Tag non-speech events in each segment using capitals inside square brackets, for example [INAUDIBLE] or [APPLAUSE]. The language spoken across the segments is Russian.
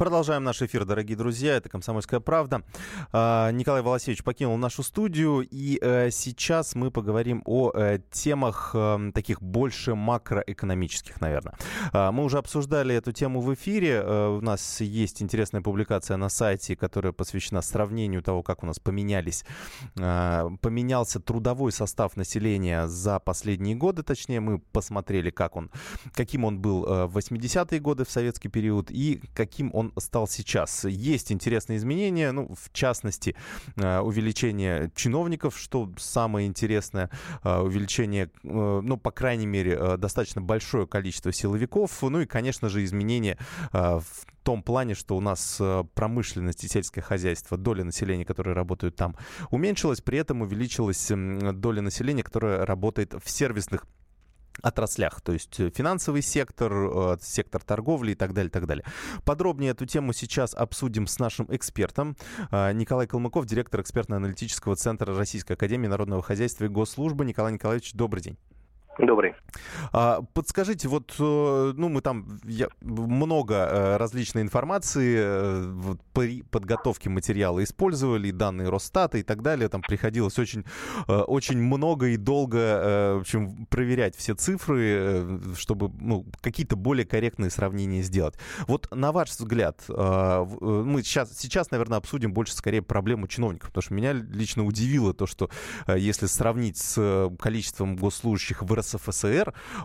Продолжаем наш эфир, дорогие друзья. Это «Комсомольская правда». А, Николай Волосевич покинул нашу студию, и э, сейчас мы поговорим о э, темах э, таких больше макроэкономических, наверное. А, мы уже обсуждали эту тему в эфире. У нас есть интересная публикация на сайте, которая посвящена сравнению того, как у нас поменялись, поменялся трудовой состав населения за последние годы. Точнее, мы посмотрели, как он, каким он был в 80-е годы в советский период и каким он стал сейчас. Есть интересные изменения, ну, в частности, э, увеличение чиновников, что самое интересное, э, увеличение, э, ну, по крайней мере, достаточно большое количество силовиков, ну и, конечно же, изменения в том плане, что у нас промышленность и сельское хозяйство, доля населения, которое работает там, уменьшилась, при этом увеличилась доля населения, которая работает в сервисных отраслях, то есть э, финансовый сектор, э, сектор торговли и так далее, так далее. Подробнее эту тему сейчас обсудим с нашим экспертом. Э, Николай Калмыков, директор экспертно-аналитического центра Российской Академии Народного Хозяйства и Госслужбы. Николай Николаевич, добрый день. Добрый. А, подскажите, вот, э, ну, мы там я, много э, различной информации э, при подготовке материала использовали, данные Росстата и так далее. Там приходилось очень, очень много и долго, в общем, проверять все цифры, чтобы, ну, какие-то более корректные сравнения сделать. Вот, на ваш взгляд, мы сейчас, сейчас, наверное, обсудим больше, скорее, проблему чиновников, потому что меня лично удивило то, что если сравнить с количеством госслужащих в РСФСР,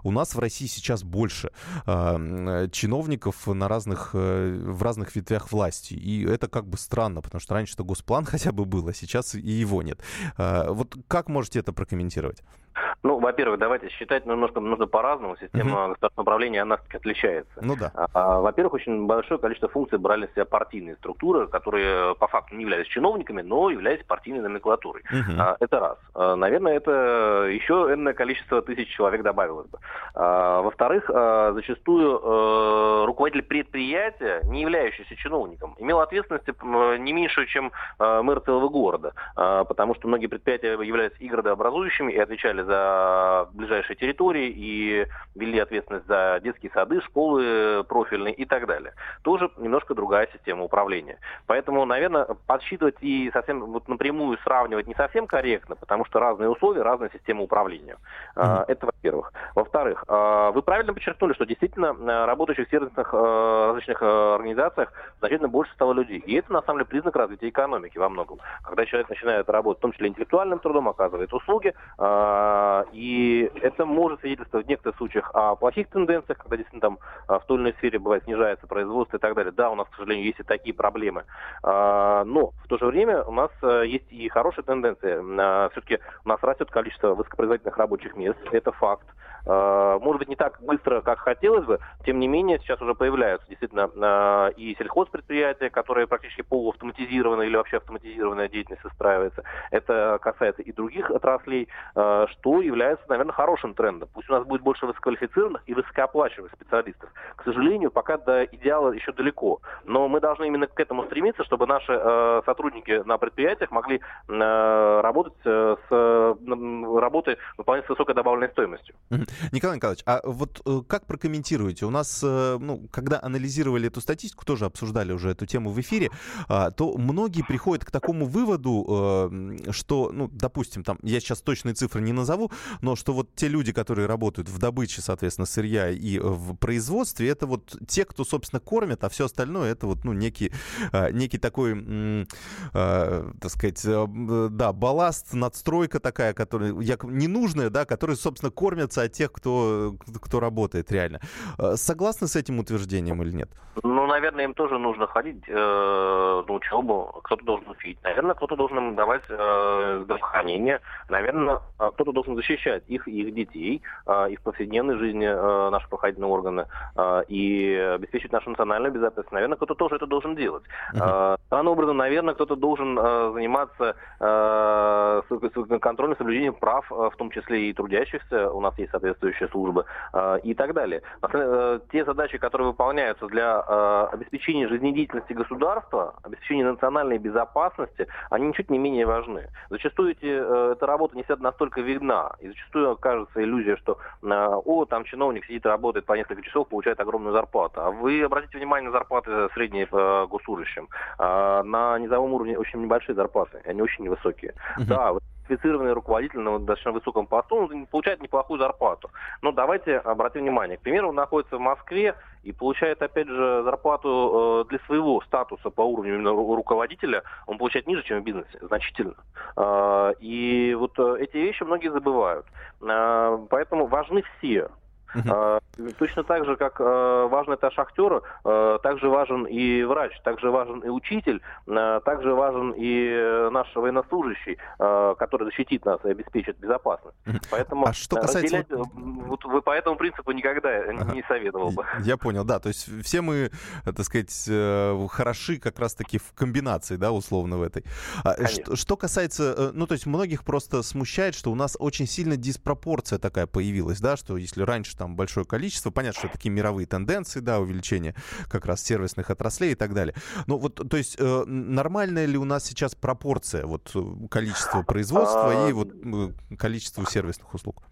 у нас в России сейчас больше э, чиновников на разных, э, в разных ветвях власти. И это как бы странно, потому что раньше-то госплан [LAUGHS] хотя бы был, а сейчас и его нет. Э, вот как можете это прокомментировать? Ну, во-первых, давайте считать немножко нужно по-разному. Система uh-huh. государственного управления, она отличается. Ну да. А, во-первых, очень большое количество функций брали в себя партийные структуры, которые по факту не являлись чиновниками, но являлись партийной номенклатурой. Uh-huh. А, это раз. А, наверное, это еще энное количество тысяч человек добавилось бы. А, во-вторых, а, зачастую а, руководитель предприятия, не являющийся чиновником, имел ответственность не меньше, чем а, мэр целого города, а, потому что многие предприятия являлись и градообразующими и отвечали за ближайшие территории и вели ответственность за детские сады, школы профильные и так далее. Тоже немножко другая система управления. Поэтому, наверное, подсчитывать и совсем вот напрямую сравнивать не совсем корректно, потому что разные условия, разная система управления. Mm-hmm. Это во-первых. Во-вторых, а, вы правильно подчеркнули, что действительно а, работающих в сервисных различных организациях значительно больше стало людей. И это, на самом деле, признак развития экономики во многом. Когда человек начинает работать, в том числе интеллектуальным трудом, оказывает услуги, и это может свидетельствовать в некоторых случаях о плохих тенденциях, когда действительно там а, в той или иной сфере бывает снижается производство и так далее. Да, у нас, к сожалению, есть и такие проблемы. А, но в то же время у нас есть и хорошая тенденция. Все-таки у нас растет количество высокопроизводительных рабочих мест. Это факт. Может быть, не так быстро, как хотелось бы, тем не менее, сейчас уже появляются действительно и сельхозпредприятия, которые практически полуавтоматизированы или вообще автоматизированная деятельность устраивается. Это касается и других отраслей. Э, что является, наверное, хорошим трендом. Пусть у нас будет больше высококвалифицированных и высокооплачиваемых специалистов. К сожалению, пока до идеала еще далеко. Но мы должны именно к этому стремиться, чтобы наши э, сотрудники на предприятиях могли э, работать с работой, выполнять с высокой добавленной стоимостью. Николай Николаевич, а вот как прокомментируете? У нас, ну, когда анализировали эту статистику, тоже обсуждали уже эту тему в эфире, а, то многие приходят к такому выводу, что, ну, допустим, там, я сейчас точные цифры не назову, но что вот те люди, которые работают в добыче, соответственно, сырья и в производстве, это вот те, кто, собственно, кормят, а все остальное это вот, ну, некий, а, некий такой, а, так сказать, э, да, балласт, надстройка такая, которая ненужная, да, которые, собственно, кормятся от тех, кто, кто работает реально. Согласны с этим утверждением или нет? Ну, наверное, им тоже нужно ходить э, на учебу, кто-то должен учить, наверное, кто-то должен им давать э, здравоохранение, наверное, а, кто-то должен защищать их их детей, а, и в повседневной жизни а, наши правоохранительные органы, и обеспечить нашу национальную безопасность. Наверное, кто-то тоже это должен делать. Uh-huh. Данным образом, наверное, кто-то должен заниматься контроль соблюдение прав, в том числе и трудящихся, у нас есть соответствующая служба и так далее. Те задачи, которые выполняются для обеспечения жизнедеятельности государства, обеспечения национальной безопасности, они ничуть не менее важны. Зачастую эти, эта работа не всегда настолько видна, и зачастую кажется иллюзия, что о, там чиновник сидит, работает по несколько часов, получает огромную зарплату. А вы обратите внимание на зарплаты средние по госслужащим. На низовом уровне очень небольшие зарплаты, они очень невысокие. Uh-huh. Да, квалифицированный руководитель на достаточно высоком посту, он получает неплохую зарплату. Но давайте обратим внимание. К примеру, он находится в Москве и получает, опять же, зарплату э, для своего статуса по уровню именно руководителя, он получает ниже, чем в бизнесе, значительно. Э, и вот э, эти вещи многие забывают. Поэтому важны все. Uh-huh. Точно так же, как э, важен это шахтер, э, также важен и врач, также важен и учитель, э, также важен и наш военнослужащий, который защитит нас и обеспечит безопасность. Поэтому а что касается... разделять, вот, вы по этому принципу никогда ага. не советовал бы. Я понял, да. То есть все мы, так сказать, хороши как раз-таки в комбинации, да, условно в этой. А, что, что касается, ну, то есть многих просто смущает, что у нас очень сильно диспропорция такая появилась, да, что если раньше там большое количество. Понятно, что такие мировые тенденции, да, увеличение как раз сервисных отраслей и так далее. Но вот, то есть, э, нормальная ли у нас сейчас пропорция вот э, количества производства и вот количества сервисных услуг?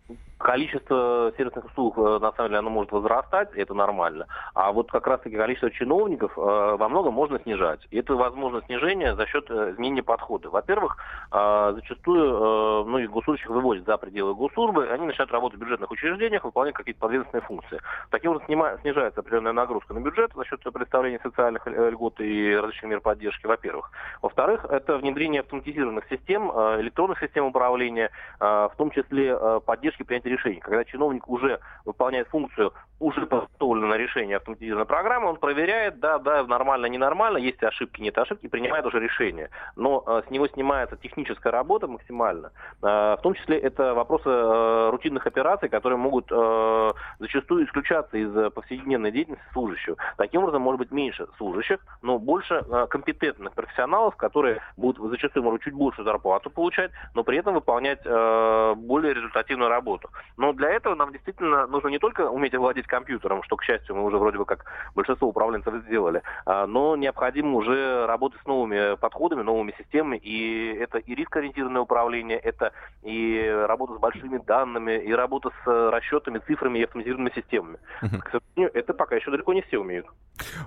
Количество сервисных услуг, э, на самом деле, оно может возрастать, это нормально. А вот как раз-таки количество чиновников э, во многом можно снижать. И это возможно снижение за счет э, изменения подхода. Во-первых, зачастую многих госслужащих выводят за пределы госслужбы, они начинают работать в бюджетных учреждениях, выполнять какие-то подведомственные функции. Таким образом снижается определенная нагрузка на бюджет за счет представления социальных льгот и различных мер поддержки, во-первых. Во-вторых, это внедрение автоматизированных систем, электронных систем управления, в том числе поддержки принятия решений. Когда чиновник уже выполняет функцию уже подготовленное решение автоматизированной программы, он проверяет, да, да, нормально, ненормально, есть ошибки, нет ошибки, принимает уже решение. Но э, с него снимается техническая работа максимально. Э, в том числе это вопросы э, рутинных операций, которые могут э, зачастую исключаться из повседневной деятельности служащего. Таким образом, может быть меньше служащих, но больше э, компетентных профессионалов, которые будут зачастую, может, чуть больше зарплату получать, но при этом выполнять э, более результативную работу. Но для этого нам действительно нужно не только уметь владеть компьютером, что, к счастью, мы уже вроде бы как большинство управленцев сделали, а, но необходимо уже работать с новыми подходами, новыми системами, и это и рискоориентированное управление, это и работа с большими данными, и работа с расчетами, цифрами и автоматизированными системами. К сожалению, это пока еще далеко не все умеют.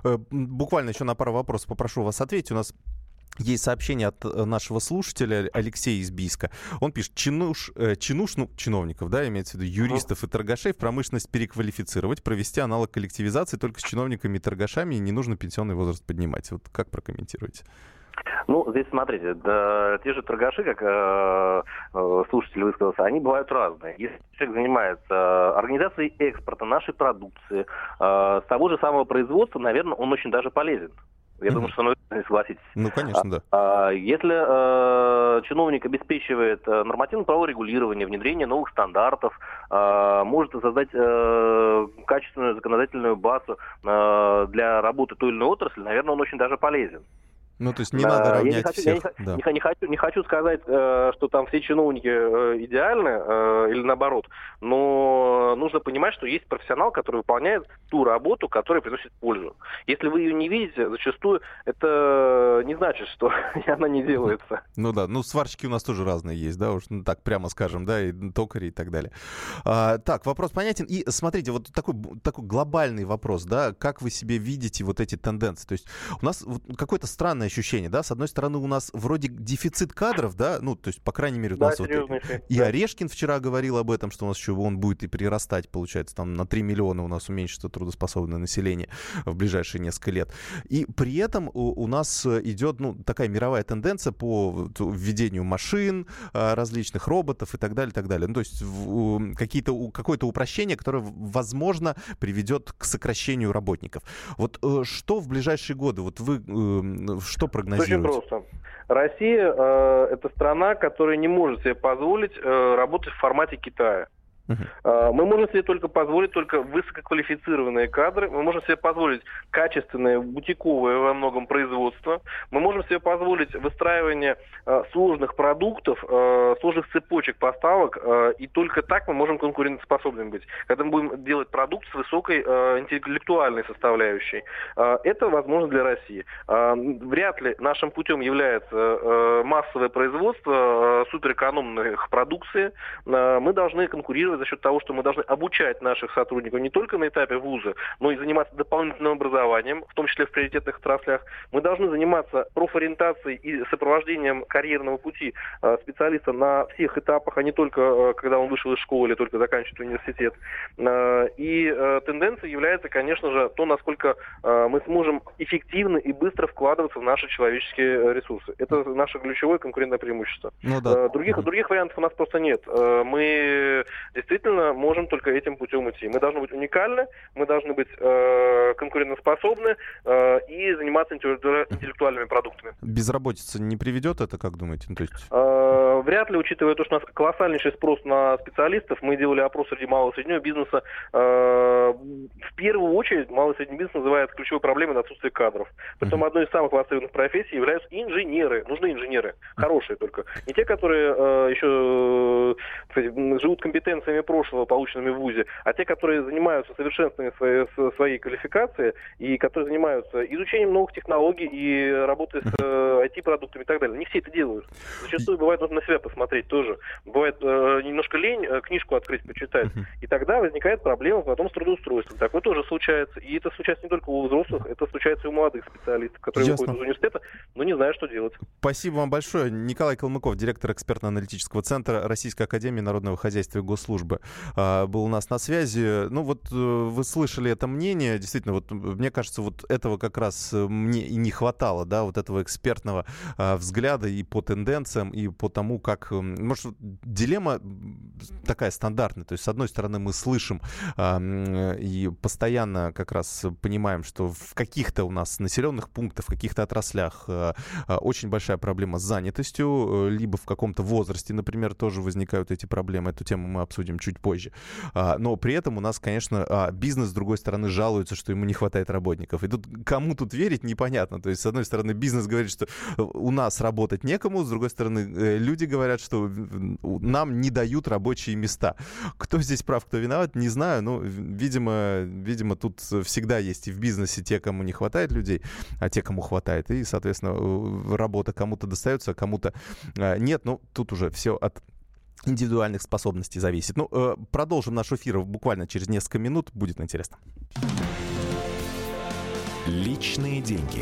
Э, буквально еще на пару вопросов попрошу вас ответить. У нас есть сообщение от э, нашего слушателя Алексея из Бийска. Он пишет, чинуш, э, чинуш ну, чиновников, да, имеется в виду юристов и торгашей в промышленность переквалифицировать, провести аналог коллективизации только с чиновниками и торгашами, и не нужно пенсионный возраст поднимать. Вот как прокомментируете? Ну, здесь смотрите, да, те же торгаши, как э, э, слушатель высказался, они бывают разные. Если человек занимается э, организацией экспорта нашей продукции, э, с того же самого производства, наверное, он очень даже полезен. Я mm-hmm. думаю, что вы согласитесь. Ну, конечно, да. А, а, если э, чиновник обеспечивает э, нормативно-правовое регулирование, внедрение новых стандартов, э, может создать э, качественную законодательную базу э, для работы той или иной отрасли, наверное, он очень даже полезен. Ну, то есть не надо равнять я не хочу, всех. Я не, да. не, хочу, не хочу сказать, э, что там все чиновники э, идеальны э, или наоборот, но нужно понимать, что есть профессионал, который выполняет ту работу, которая приносит пользу. Если вы ее не видите, зачастую это не значит, что [LAUGHS] она не делается. Ну да, ну сварщики у нас тоже разные есть, да, уж ну, так прямо скажем, да, и токари и так далее. А, так, вопрос понятен. И смотрите, вот такой, такой глобальный вопрос, да, как вы себе видите вот эти тенденции? То есть у нас вот какое-то странное ощущение, да, с одной стороны у нас вроде дефицит кадров, да, ну, то есть, по крайней мере, у да, нас вот, и да. Орешкин вчера говорил об этом, что у нас еще он будет и прирастать, получается, там на 3 миллиона у нас уменьшится трудоспособное население в ближайшие несколько лет. И при этом у, у нас идет, ну, такая мировая тенденция по введению машин, а, различных роботов и так далее, и так далее. Ну, то есть какие-то, какое-то упрощение, которое, возможно, приведет к сокращению работников. Вот э, что в ближайшие годы, вот вы э, что прогнозируете? Очень просто. Россия э, это страна, которая не может себе позволить э, работать в формате Китая. Uh-huh. Мы можем себе только позволить только высококвалифицированные кадры, мы можем себе позволить качественное, бутиковое во многом производство, мы можем себе позволить выстраивание э, сложных продуктов, э, сложных цепочек поставок, и только так мы можем конкурентоспособными быть. Когда мы будем делать продукт с высокой интеллектуальной составляющей. Это возможно для России. Вряд ли нашим путем является массовое производство суперэкономных продукции. Мы должны конкурировать за счет того, что мы должны обучать наших сотрудников не только на этапе вуза, но и заниматься дополнительным образованием, в том числе в приоритетных отраслях. Мы должны заниматься профориентацией и сопровождением карьерного пути э, специалиста на всех этапах, а не только э, когда он вышел из школы или только заканчивает университет. Э, и тенденцией является, конечно же, то, насколько мы сможем эффективно и быстро вкладываться в наши человеческие ресурсы. Это наше ключевое конкурентное преимущество. Ну, да. других, других вариантов у нас просто нет. Мы действительно можем только этим путем идти. Мы должны быть уникальны, мы должны быть конкурентоспособны и заниматься интеллектуальными продуктами. Безработица не приведет это, как думаете? Ну, то есть... э, вряд ли, учитывая то, что у нас колоссальнейший спрос на специалистов, мы делали опрос среди малого и среднего бизнеса. Э, в первую очередь малый и средний бизнес называет ключевой проблемой на отсутствие кадров. Притом одной из самых востребованных профессий являются инженеры. Нужны инженеры, хорошие только. Не те, которые э, еще кстати, живут компетенциями прошлого, полученными в ВУЗе, а те, которые занимаются совершенствованием своей, своей квалификации и которые занимаются изучением новых технологий и работой с э, IT-продуктами и так далее. Не все это делают. Зачастую бывает нужно на себя посмотреть тоже. Бывает э, немножко лень э, книжку открыть, почитать. И тогда возникает проблема потом с трудоустройством. Такое тоже случается. И это случается не только у взрослых, это случается и у молодых специалистов, которые Ясно. выходят из университета, но не знают, что делать. Спасибо вам большое. Николай Калмыков, директор экспертно-аналитического центра Российской Академии Народного Хозяйства и Госслужбы, э, был у нас на связи. Ну вот э, вы слышали это мнение. Действительно, вот мне кажется, вот этого как раз мне и не хватало, да, вот этого экспертного э, взгляда и по тенденциям, и по тому, как... Может, дилемма такая стандартная. То есть, с одной стороны, мы слышим э, и постоянно как раз понимаем, что в каких-то у нас населенных пунктах, в каких-то отраслях э, очень большая проблема с занятостью, либо в каком-то возрасте, например, тоже возникают эти проблемы. Эту тему мы обсудим чуть позже. Но при этом у нас, конечно, бизнес, с другой стороны, жалуется, что ему не хватает работников. И тут кому тут верить, непонятно. То есть, с одной стороны, бизнес говорит, что у нас работать некому, с другой стороны, э, люди говорят, что нам не дают рабочие места. Кто здесь прав, кто виноват, не знаю. Но, видимо, видимо, тут всегда есть и в бизнесе те, кому не хватает людей, а те, кому хватает. И, соответственно, э, работа кому-то достается, а кому-то э, нет. Ну, тут уже все от индивидуальных способностей зависит. Ну, продолжим наш эфир буквально через несколько минут. Будет интересно. Личные деньги.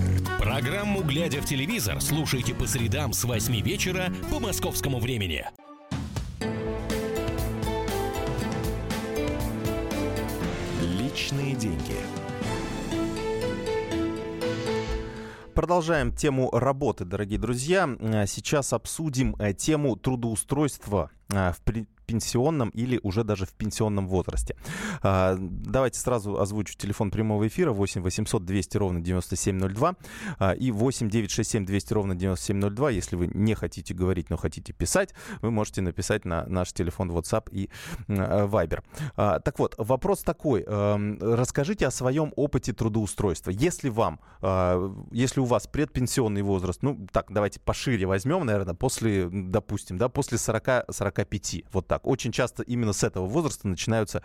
Программу «Глядя в телевизор» слушайте по средам с 8 вечера по московскому времени. Личные деньги. Продолжаем тему работы, дорогие друзья. Сейчас обсудим э, тему трудоустройства э, в пенсионном или уже даже в пенсионном возрасте. А, давайте сразу озвучу телефон прямого эфира 8 800 200 ровно 9702 а, и 8 967 200 ровно 9702. Если вы не хотите говорить, но хотите писать, вы можете написать на наш телефон WhatsApp и Viber. А, так вот, вопрос такой. Расскажите о своем опыте трудоустройства. Если вам, если у вас предпенсионный возраст, ну так, давайте пошире возьмем, наверное, после, допустим, да, после 40-45, вот так Очень часто именно с этого возраста начинаются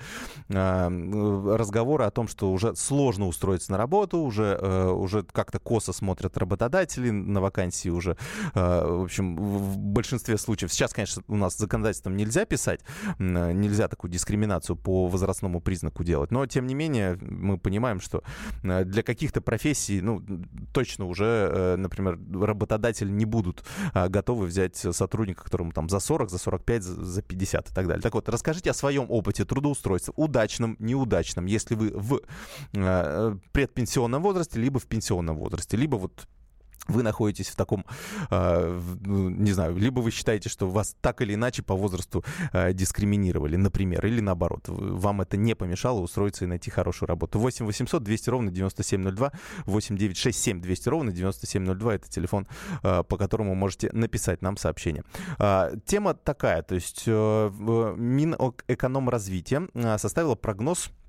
э, разговоры о том, что уже сложно устроиться на работу, уже, э, уже как-то косо смотрят работодатели на вакансии уже. Э, в общем, в большинстве случаев. Сейчас, конечно, у нас законодательством нельзя писать, э, нельзя такую дискриминацию по возрастному признаку делать, но, тем не менее, мы понимаем, что э, для каких-то профессий, ну, точно уже, э, например, работодатели не будут э, готовы взять сотрудника, которому там за 40, за 45, за 50 хотят и так далее. Так вот, расскажите о своем опыте трудоустройства, удачном, неудачном, если вы в э, предпенсионном возрасте, либо в пенсионном возрасте, либо вот вы находитесь в таком, э, ну, не знаю, либо вы считаете, что вас так или иначе по возрасту э, дискриминировали, например, или наоборот, вам это не помешало устроиться и найти хорошую работу. 8 800 200 ровно 9702, 8 967 200 ровно 9702, это телефон, э, по которому можете написать нам сообщение. Тема такая, то есть э, Минэкономразвитие составило прогноз а,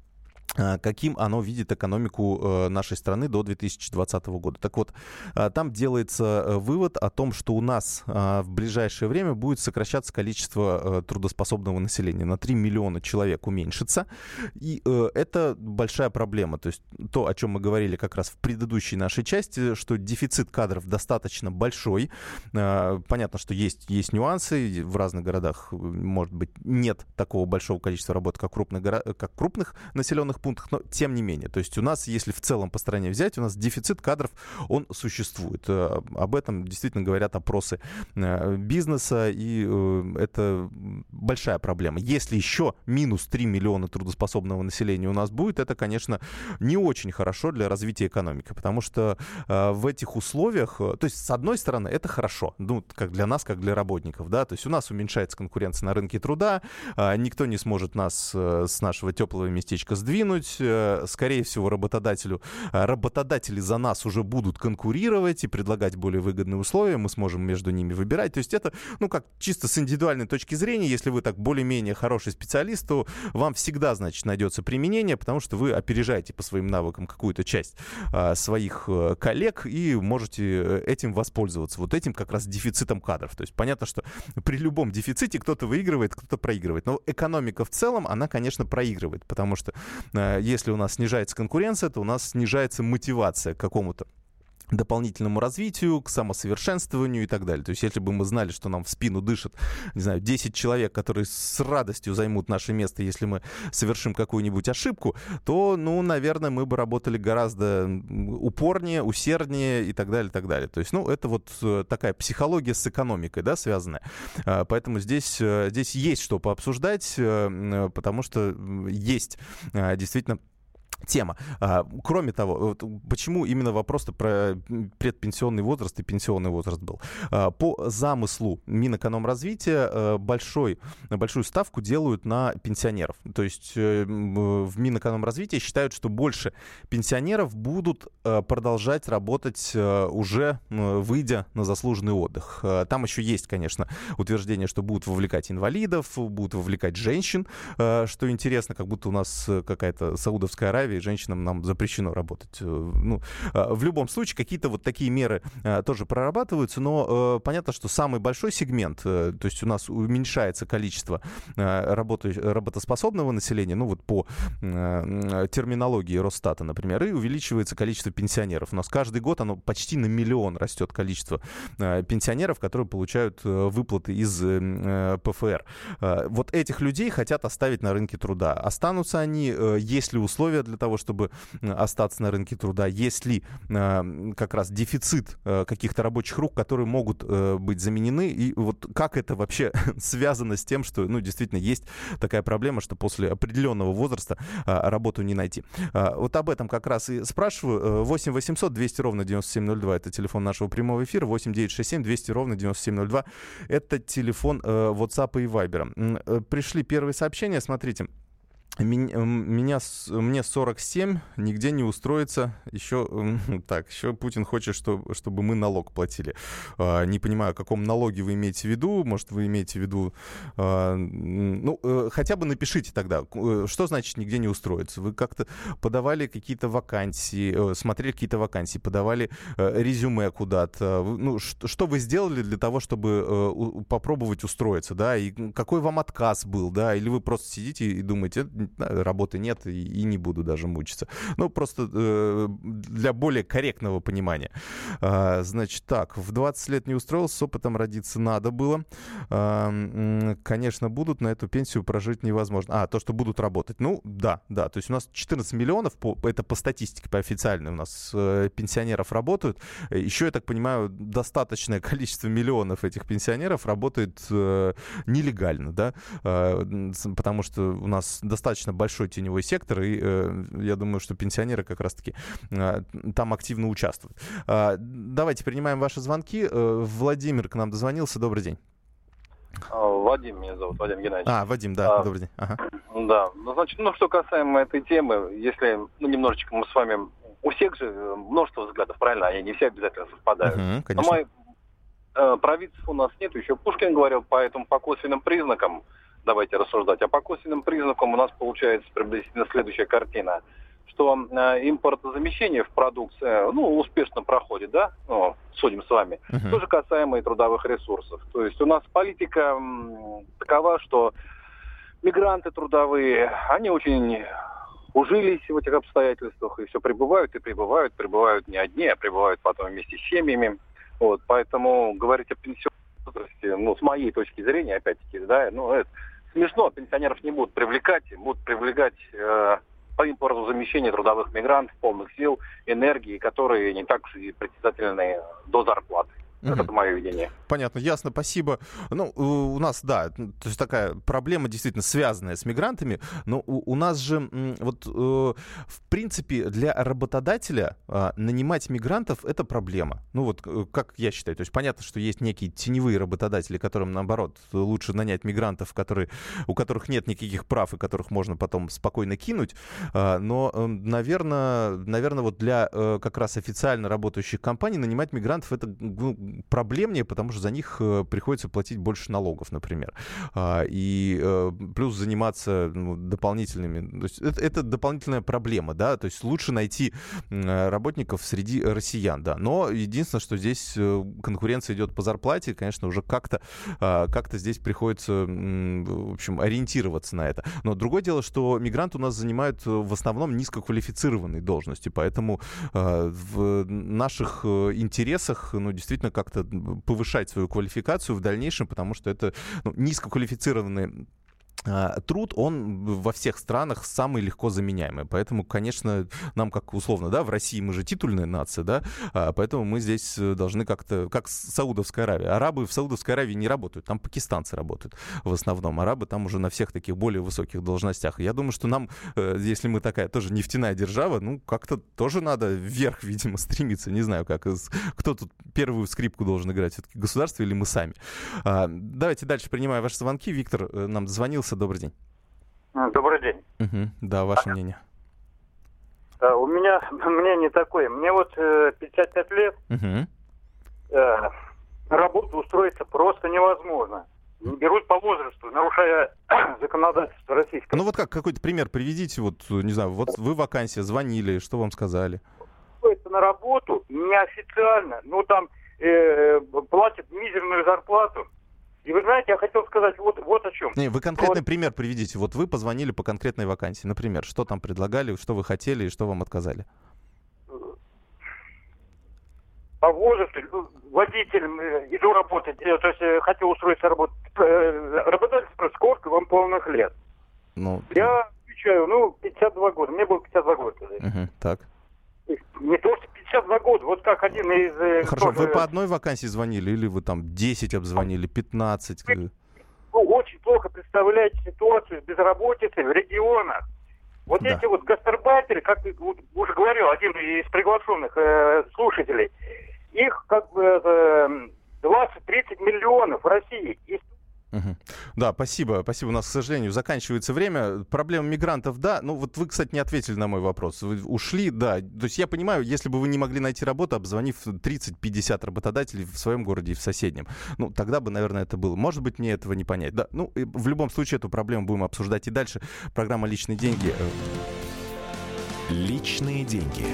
каким оно видит экономику э, нашей страны до 2020 года. Так вот, а, там делается э, вывод о том, что у нас а, в ближайшее время будет сокращаться количество э, трудоспособного населения. На 3 миллиона человек уменьшится. И это большая проблема. То есть то, о чем мы говорили как раз в предыдущей нашей части, что дефицит кадров достаточно большой. Понятно, что есть, есть нюансы. В разных городах, может быть, нет такого большого количества работ, как, крупных, как крупных населенных населенных пунктах, но тем не менее. То есть у нас, если в целом по стране взять, у нас дефицит кадров, он существует. Э, об этом действительно говорят опросы э, бизнеса, и э, это большая проблема. Если еще минус 3 миллиона трудоспособного населения у нас будет, это, конечно, не очень хорошо для развития экономики, потому что в этих условиях, то есть, с одной стороны, это хорошо, ну, как для нас, как для работников, да, то есть у нас уменьшается конкуренция на рынке труда, никто не сможет нас с нашего теплого местечка сдвинуть, продвинуть. Э, скорее всего, работодателю, э, работодатели за нас уже будут конкурировать и предлагать более выгодные условия. Мы сможем между ними выбирать. То есть это, ну, как чисто с индивидуальной точки зрения, если вы так более-менее хороший специалист, то вам всегда, значит, найдется применение, потому что вы опережаете по своим навыкам какую-то часть а, своих коллег и можете этим воспользоваться. Вот этим как раз дефицитом кадров. То есть понятно, что при любом дефиците кто-то выигрывает, кто-то проигрывает. Но экономика в целом, она, конечно, проигрывает, потому что Э, если у нас снижается конкуренция, то у нас снижается мотивация к какому-то дополнительному развитию, к самосовершенствованию и так далее. То есть если бы мы знали, что нам в спину дышат, не знаю, 10 человек, которые с радостью займут наше место, если мы совершим какую-нибудь ошибку, то, ну, наверное, мы бы работали гораздо упорнее, усерднее и так далее, и так далее. То есть, ну, это вот э, такая психология с экономикой, да, связанная. А, поэтому здесь, э, здесь есть что пообсуждать, потому что есть действительно тема. А, кроме того, почему именно вопрос про предпенсионный возраст и пенсионный возраст был? А, по замыслу Минэкономразвития а, большой, большую ставку делают на пенсионеров. То есть э, в Минэкономразвитии считают, что больше пенсионеров будут а, продолжать работать уже выйдя на заслуженный отдых. Там еще есть, конечно, утверждение, что будут вовлекать инвалидов, будут вовлекать женщин, что интересно, как будто у нас какая-то Саудовская Аравия Аравии женщинам нам запрещено работать. Э, ну, а, в любом случае, какие-то вот такие меры а, тоже прорабатываются, но э, понятно, что самый большой сегмент, э, то есть у нас уменьшается количество работы, работоспособного населения, ну вот по терминологии Росстата, например, и увеличивается количество пенсионеров. У нас каждый год оно почти на миллион растет количество пенсионеров, которые получают выплаты из ПФР. Вот этих людей хотят оставить на рынке труда. Останутся они, есть ли условия для того, чтобы остаться на рынке труда, есть ли э, как раз дефицит э, каких-то рабочих рук, которые могут э, быть заменены, и вот как это вообще [LAUGHS] связано с тем, что, ну, действительно, есть такая проблема, что после определенного возраста работу не найти. Вот об этом как раз и спрашиваю. 8 800 200 ровно 9702 это телефон нашего прямого эфира, 8 967 200 ровно 9702 это телефон WhatsApp и Viber. Пришли первые сообщения, смотрите. Меня, мне 47, нигде не устроится. Еще, [LAUGHS] так, еще Путин хочет, что, чтобы мы налог платили. А, не понимаю, о каком налоге вы имеете в виду. Может, вы имеете в виду... А, ну, э, хотя бы напишите тогда, э, что значит нигде не устроится. Вы как-то подавали какие-то вакансии, э, смотрели какие-то вакансии, подавали резюме куда-то. Ну, что вы сделали для того, чтобы попробовать устроиться, да? И какой вам отказ был, да? Или вы просто сидите и думаете, работы нет и, и не буду даже мучиться. Ну, просто э, для более корректного понимания. А, значит, так, в 20 лет не устроился, с опытом родиться надо было. А, конечно, будут, на эту пенсию прожить невозможно. А, то, что будут работать. Ну, да, да. То есть у нас 14 миллионов, по, это по статистике, по официальной у нас э, пенсионеров работают. Еще, я так понимаю, достаточное [LAUGHS] количество миллионов этих пенсионеров работает э, нелегально, да, э, потому что у нас достаточно большой теневой сектор, и э, я думаю, что пенсионеры как раз-таки э, там активно участвуют. Э, давайте принимаем ваши звонки. Э, Владимир к нам дозвонился. Добрый день. А, Вадим меня зовут, Вадим Геннадьевич. А, Вадим, да, а, добрый день. Ага. Да, ну, значит, ну, что касаемо этой темы, если, ну, немножечко мы с вами, у всех же множество взглядов, правильно, они не все обязательно совпадают. Угу, конечно. Но мы, э, правительств у нас нет, еще Пушкин говорил, поэтому по косвенным признакам, давайте рассуждать, а по косвенным признакам у нас получается приблизительно следующая картина – что э, импортозамещение в продукции ну, успешно проходит, да, ну, судим с вами. Uh-huh. То же касаемо и трудовых ресурсов. То есть у нас политика м, такова, что мигранты трудовые, они очень ужились в этих обстоятельствах и все прибывают и прибывают, прибывают не одни, а прибывают потом вместе с семьями. Вот, поэтому говорить о пенсионном возрасте, ну, с моей точки зрения, опять-таки, да, ну, это смешно, пенсионеров не будут привлекать, будут привлекать э, по импорту замещения трудовых мигрантов, полных сил, энергии, которые не так же притязательны до зарплаты. Угу. Это мое видение. Понятно, ясно, спасибо. Ну, у нас, да, то есть такая проблема действительно связанная с мигрантами, но у, у нас же вот, э, в принципе, для работодателя э, нанимать мигрантов — это проблема. Ну вот, э, как я считаю, то есть понятно, что есть некие теневые работодатели, которым, наоборот, лучше нанять мигрантов, которые, у которых нет никаких прав и которых можно потом спокойно кинуть, э, но, э, наверное, наверное, вот для как раз официально работающих компаний нанимать мигрантов — это ну, проблемнее, потому что за них э, приходится платить больше налогов, например. А, и э, плюс заниматься ну, дополнительными... То есть это, это дополнительная проблема, да, то есть лучше найти работников среди россиян, да. Но единственное, что здесь э, конкуренция идет по зарплате, конечно, уже как-то а, как здесь приходится, в общем, ориентироваться на это. Но другое дело, что мигранты у нас занимают в основном низкоквалифицированные должности, поэтому а, в наших интересах, ну, действительно, как-то повышать свою квалификацию в дальнейшем, потому что это ну, низкоквалифицированные труд, он во всех странах самый легко заменяемый. Поэтому, конечно, нам как условно, да, в России мы же титульная нация, да, а, поэтому мы здесь э, должны как-то, как Саудовская Аравия. Арабы в Саудовской Аравии не работают, там пакистанцы работают в основном. Арабы там уже на всех таких более высоких должностях. Я думаю, что нам, э, если мы такая тоже нефтяная держава, ну, как-то тоже надо вверх, [LAUGHS] видимо, стремиться. Не знаю, как, кто тут первую скрипку должен играть, все-таки государство или мы сами. А, давайте дальше принимаем ваши звонки. Виктор э, нам дозвонился добрый день. Добрый день. Угу. Да, ваше мнение. А, у меня [LAUGHS] мнение такое. Мне вот э, 55 лет. Угу. Э, на работу устроиться просто невозможно. Берут по возрасту, нарушая [CLEARS THROAT] законодательство российское. Ну вот как, какой-то пример приведите, вот, не знаю, вот вы вакансия, звонили, что вам сказали? Это на работу неофициально, ну там э, платят мизерную зарплату, и вы знаете, я хотел сказать вот, вот о чем. Не, вы конкретный вот. пример приведите. Вот вы позвонили по конкретной вакансии. Например, что там предлагали, что вы хотели и что вам отказали? По возрасту, ну, водителем э, иду работать, э, то есть э, хотел устроиться работать. Работодатель спрашивает, сколько вам полных лет? Ну, я отвечаю, ну, 52 года. Мне было 52 года. Угу, так. Не то, что 52 года, вот как один из... Э, Хорошо, тоже... вы по одной вакансии звонили или вы там 10 обзвонили, 15? Вы очень плохо представляете ситуацию безработицы в регионах. Вот да. эти вот гастарбайтеры, как вот, уже говорил один из приглашенных э, слушателей, их как бы э, 20-30 миллионов в России. И Угу. Да, спасибо, спасибо. У нас, к сожалению, заканчивается время. Проблема мигрантов, да. Ну, вот вы, кстати, не ответили на мой вопрос. Вы ушли, да. То есть я понимаю, если бы вы не могли найти работу, обзвонив 30-50 работодателей в своем городе и в соседнем, ну, тогда бы, наверное, это было. Может быть, мне этого не понять. Да, ну, в любом случае, эту проблему будем обсуждать и дальше. Программа «Личные деньги». Личные деньги.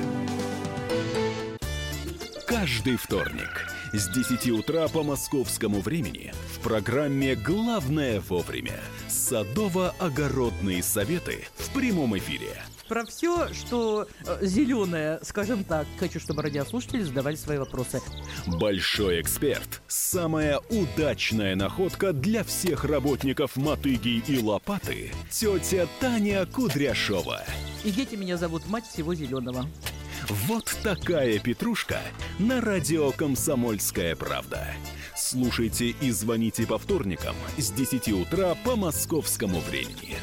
Каждый вторник – с 10 утра по московскому времени программе «Главное вовремя» садово-огородные советы в прямом эфире. Про все, что э, зеленое, скажем так, хочу, чтобы радиослушатели задавали свои вопросы. Большой эксперт. Самая удачная находка для всех работников мотыги и лопаты. Тетя Таня Кудряшова. И дети меня зовут мать всего зеленого. Вот такая петрушка на радио «Комсомольская правда». Слушайте и звоните по вторникам с 10 утра по московскому времени.